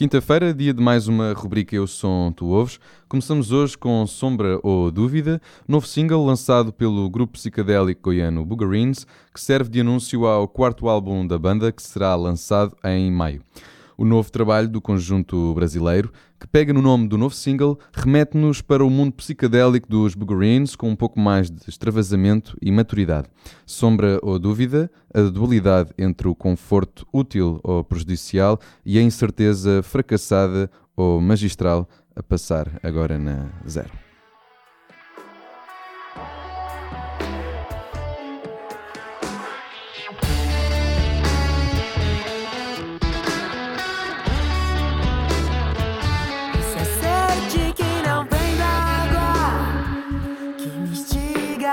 Quinta-feira, dia de mais uma rubrica Eu Som Tu Ouves. Começamos hoje com Sombra ou Dúvida, novo single lançado pelo grupo psicadélico goiano Boogerines, que serve de anúncio ao quarto álbum da banda, que será lançado em maio. O novo trabalho do conjunto brasileiro, que pega no nome do novo single, remete-nos para o mundo psicadélico dos Boogerines com um pouco mais de extravasamento e maturidade. Sombra ou dúvida, a dualidade entre o conforto útil ou prejudicial e a incerteza fracassada ou magistral a passar agora na zero.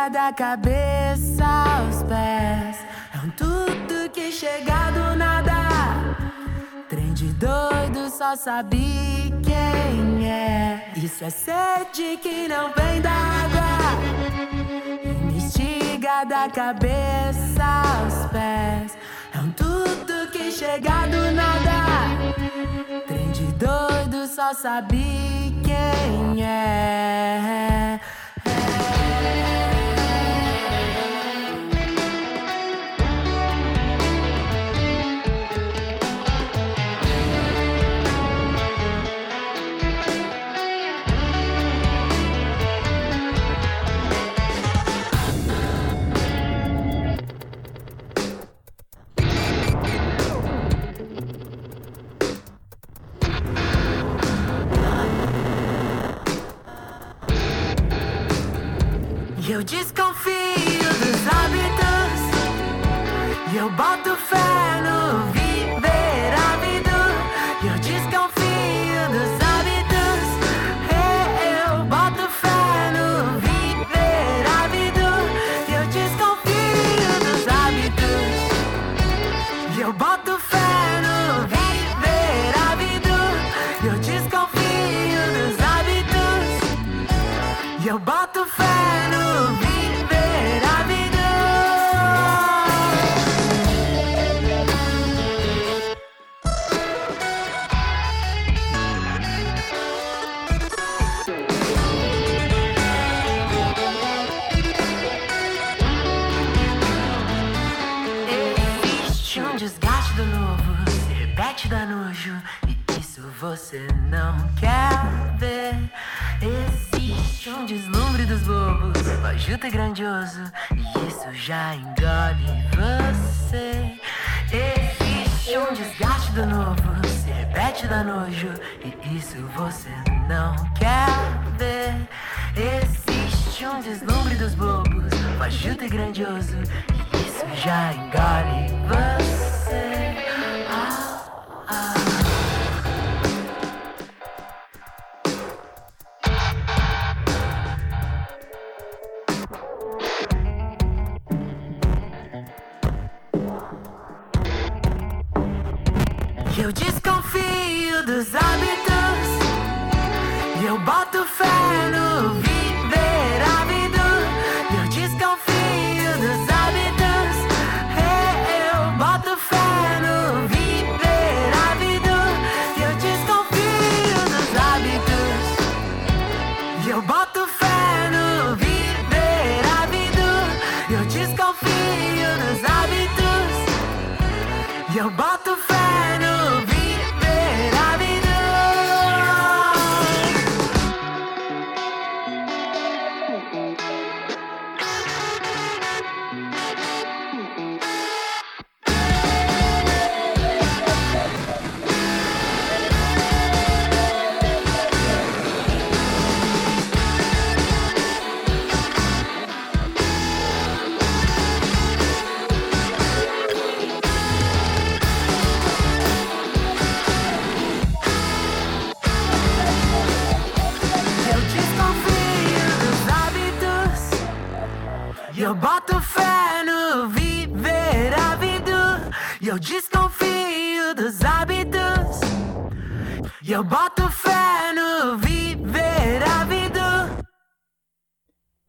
Da cabeça aos pés. É um tudo que chega do nada. Trem de doido, só sabe quem é. Isso é sede que não vem d'água. Investiga da cabeça aos pés. É um tudo que chega do nada. Trem de doido, só sabe quem é. é. E isso já engole você. Existe um desgaste do novo, se repete da nojo, e isso você não quer ver. Existe um deslumbre dos bobos, fajuto e grandioso, e isso já engole você.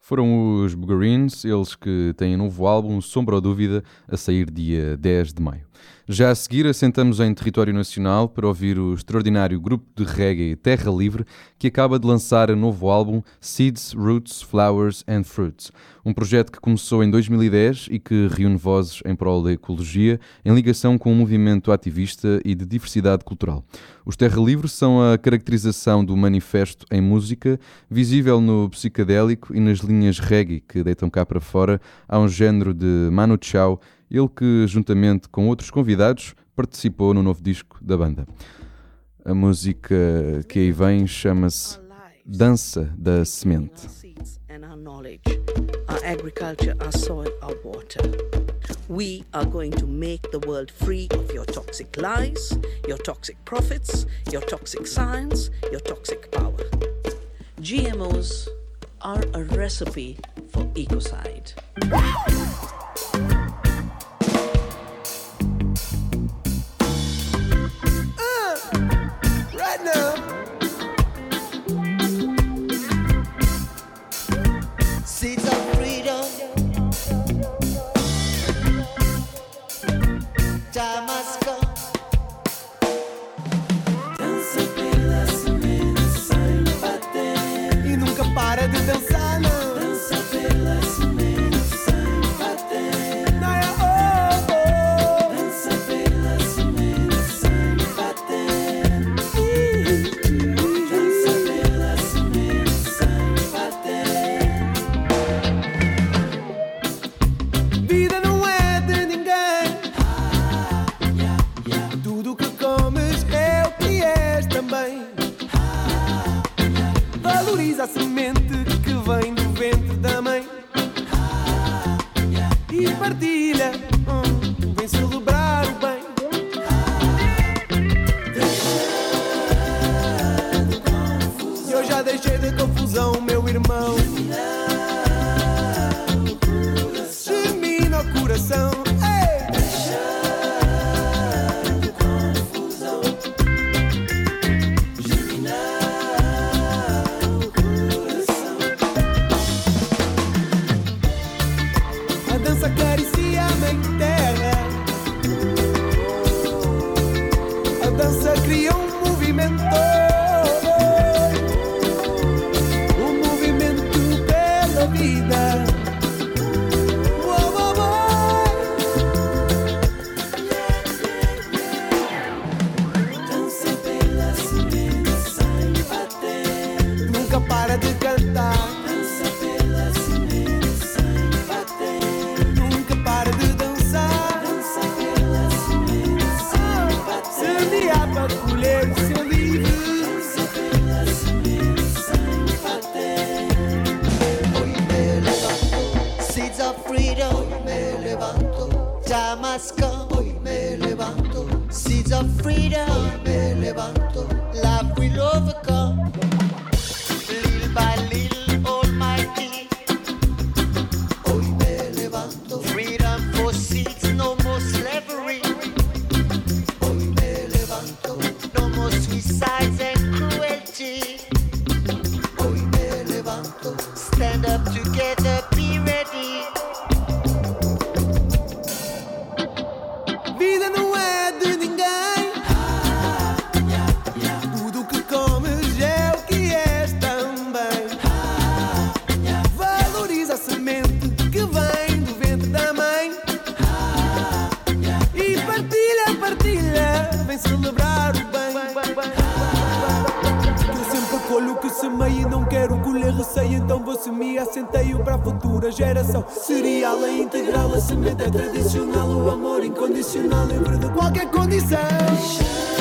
Foram os Buggerines, eles que têm novo álbum, Sombra ou Dúvida, a sair dia 10 de maio. Já a seguir, assentamos em território nacional para ouvir o extraordinário grupo de reggae Terra Livre, que acaba de lançar um novo álbum Seeds, Roots, Flowers and Fruits, um projeto que começou em 2010 e que reúne vozes em prol da ecologia em ligação com um movimento ativista e de diversidade cultural. Os Terra Livre são a caracterização do manifesto em música, visível no psicadélico e nas linhas reggae que deitam cá para fora a um género de Manu Chao ele que, juntamente com outros convidados, participou no novo disco da banda. A música que aí vem chama-se Dança da Semente. Our agriculture, our soil, our water. We are going to make the world free of your toxic lies, your toxic profits, your toxic science, your toxic power. GMOs are a recipe for ecocide. Geração. Seria a lei integral, a semente é tradicional, o amor incondicional, livre de qualquer condição.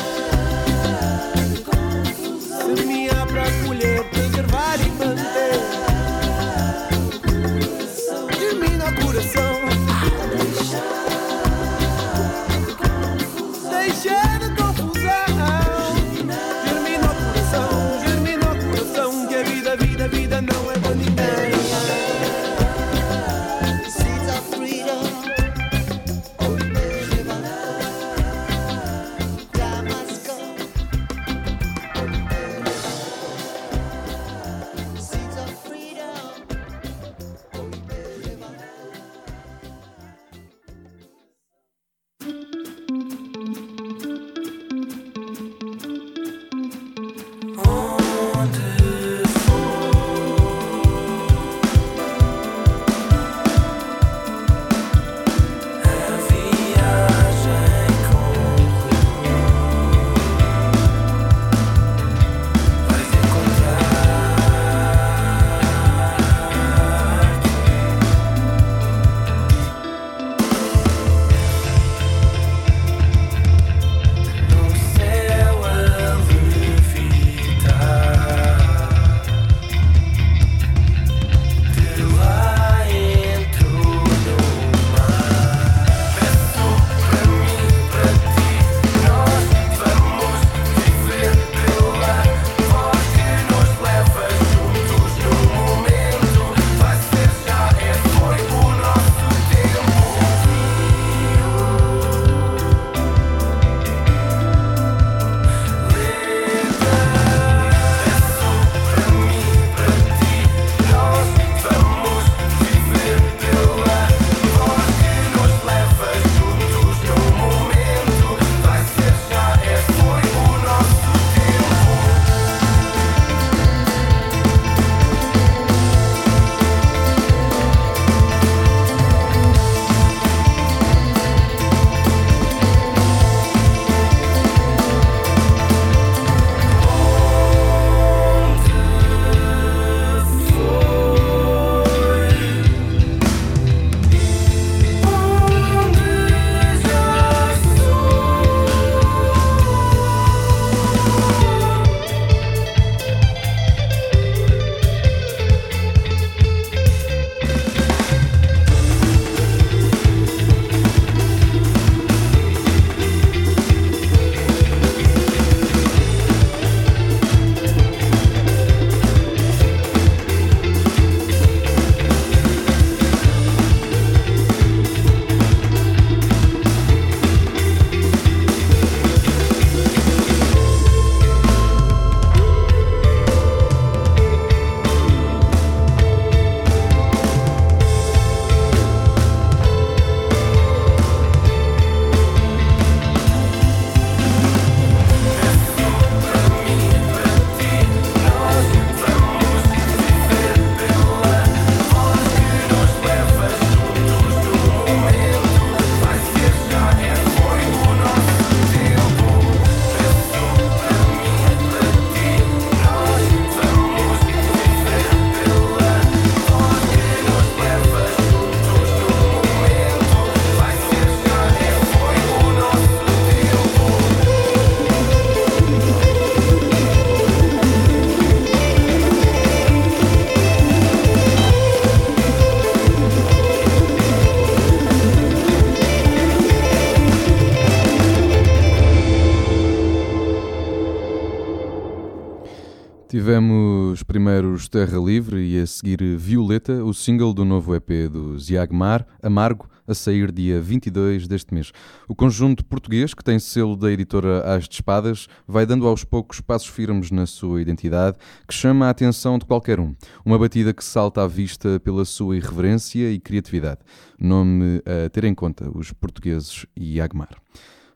Primeiro os Terra Livre e a seguir Violeta, o single do novo EP do Ziagmar, Amargo, a sair dia 22 deste mês. O conjunto português, que tem selo da editora As de Espadas, vai dando aos poucos passos firmes na sua identidade, que chama a atenção de qualquer um. Uma batida que salta à vista pela sua irreverência e criatividade. Nome a ter em conta os portugueses e Agmar.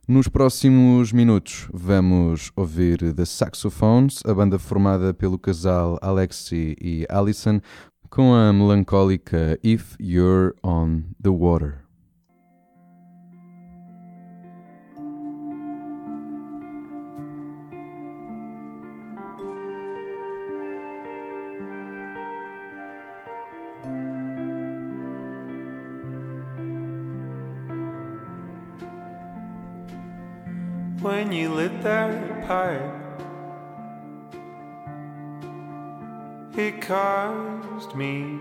Nos próximos minutos vamos ouvir The Saxophones, a banda formada pelo casal Alexi e Allison, com a melancólica If You're on the Water. You lit that pipe. It caused me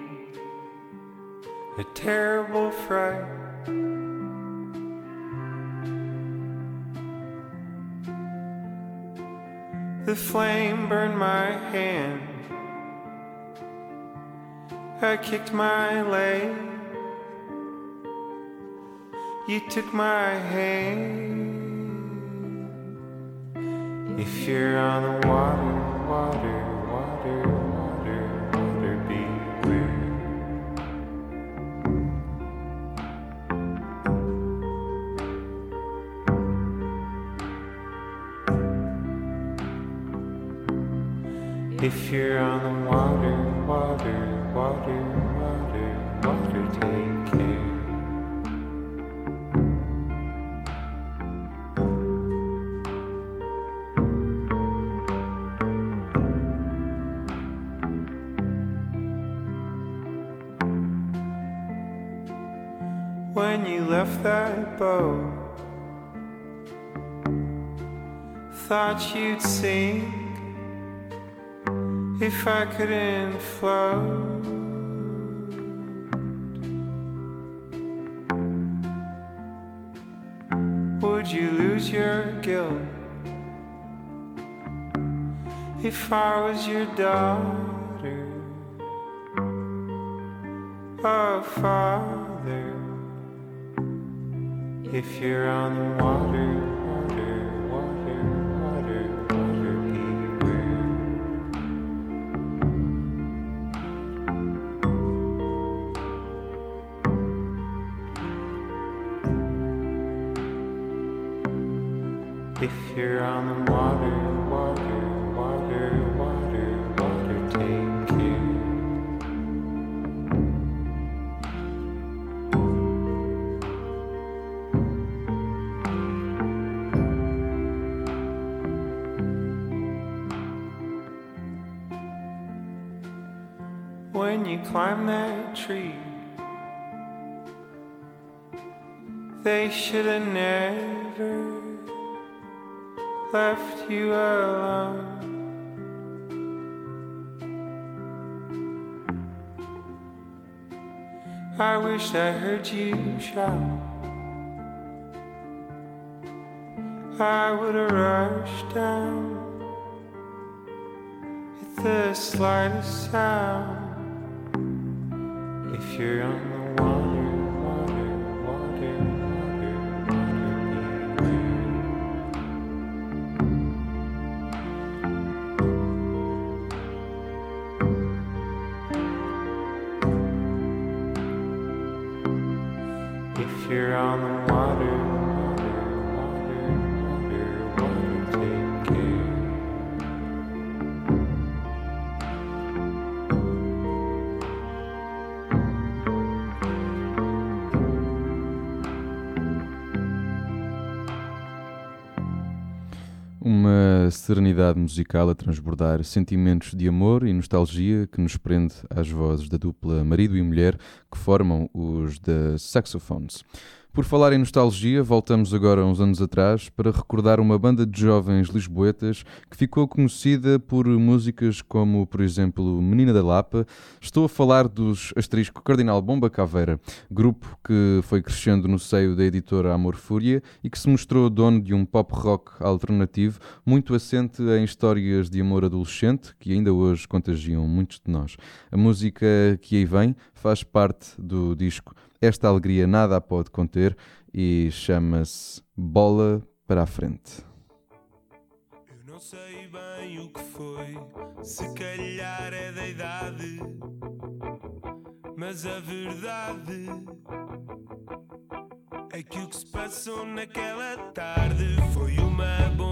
a terrible fright. The flame burned my hand. I kicked my leg. You took my hand. If you're on the water, water, water, water, water, beware. If you're on the water, water, water, when you left that boat. Thought you'd sink if I couldn't float. Would you lose your guilt if I was your daughter? Oh, Father. If you're on the water, water, water, water, water, beware. If you're on the water, water, climb that tree. They should have never left you alone. I wish I heard you shout. I would have rushed down at the slightest sound. If you're on serenidade musical a transbordar sentimentos de amor e nostalgia que nos prende às vozes da dupla marido e mulher que formam os The Saxophones. Por falar em nostalgia, voltamos agora uns anos atrás para recordar uma banda de jovens lisboetas que ficou conhecida por músicas como, por exemplo, Menina da Lapa. Estou a falar dos asterisco Cardinal Bomba Caveira, grupo que foi crescendo no seio da editora Amor Fúria e que se mostrou dono de um pop rock alternativo muito assente em histórias de amor adolescente que ainda hoje contagiam muitos de nós. A música que aí vem faz parte do disco esta alegria nada a pode conter e chama-se Bola para a Frente. Eu não sei bem o que foi, se calhar é da idade, mas a verdade é que o que se passou naquela tarde foi uma bomba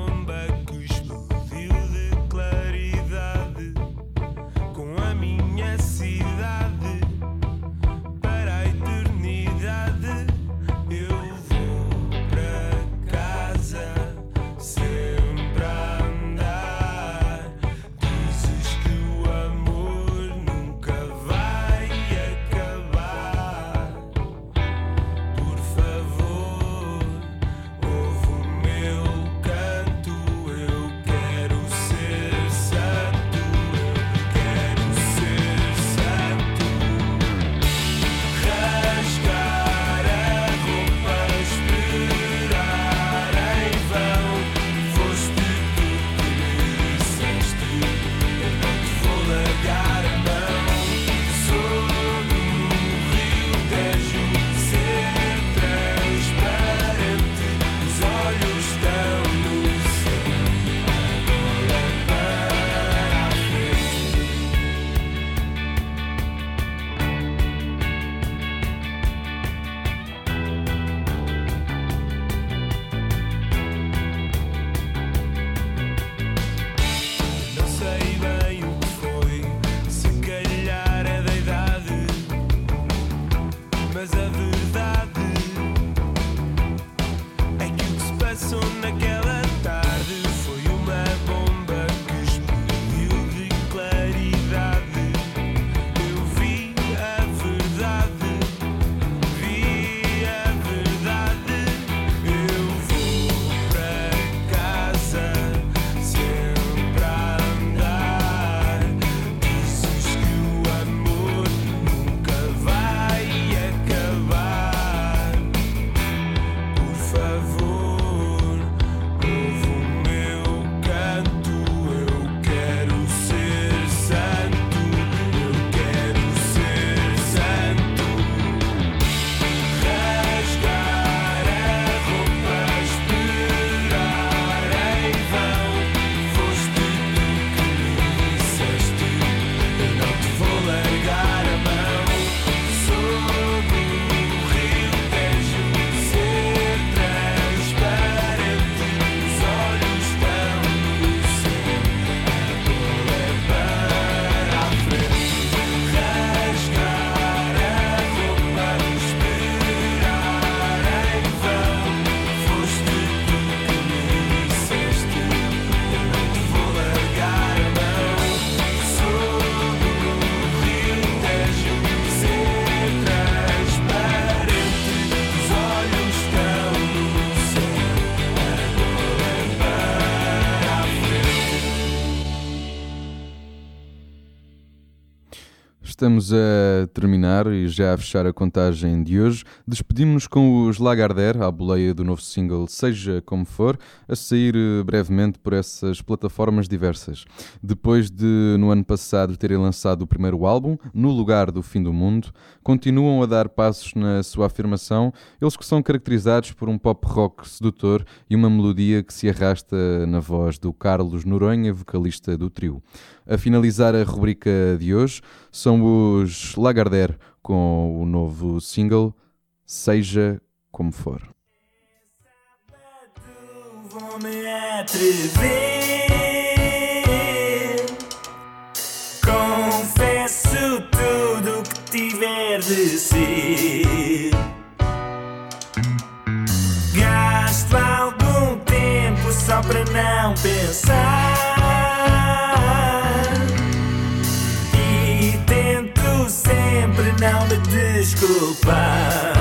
Estamos a terminar e já a fechar a contagem de hoje. Despedimos-nos com os Lagardère, à boleia do novo single Seja Como For, a sair eh, brevemente por essas plataformas diversas. Depois de, no ano passado, terem lançado o primeiro álbum, No Lugar do Fim do Mundo, continuam a dar passos na sua afirmação, eles que são caracterizados por um pop rock sedutor e uma melodia que se arrasta na voz do Carlos Noronha, vocalista do trio. A finalizar a rubrica de hoje são os Lagardère com o novo single Seja Como For. Vou me atrever. Confesso tudo que tiver de ser. Gasto algum tempo só para não pensar. Desculpar.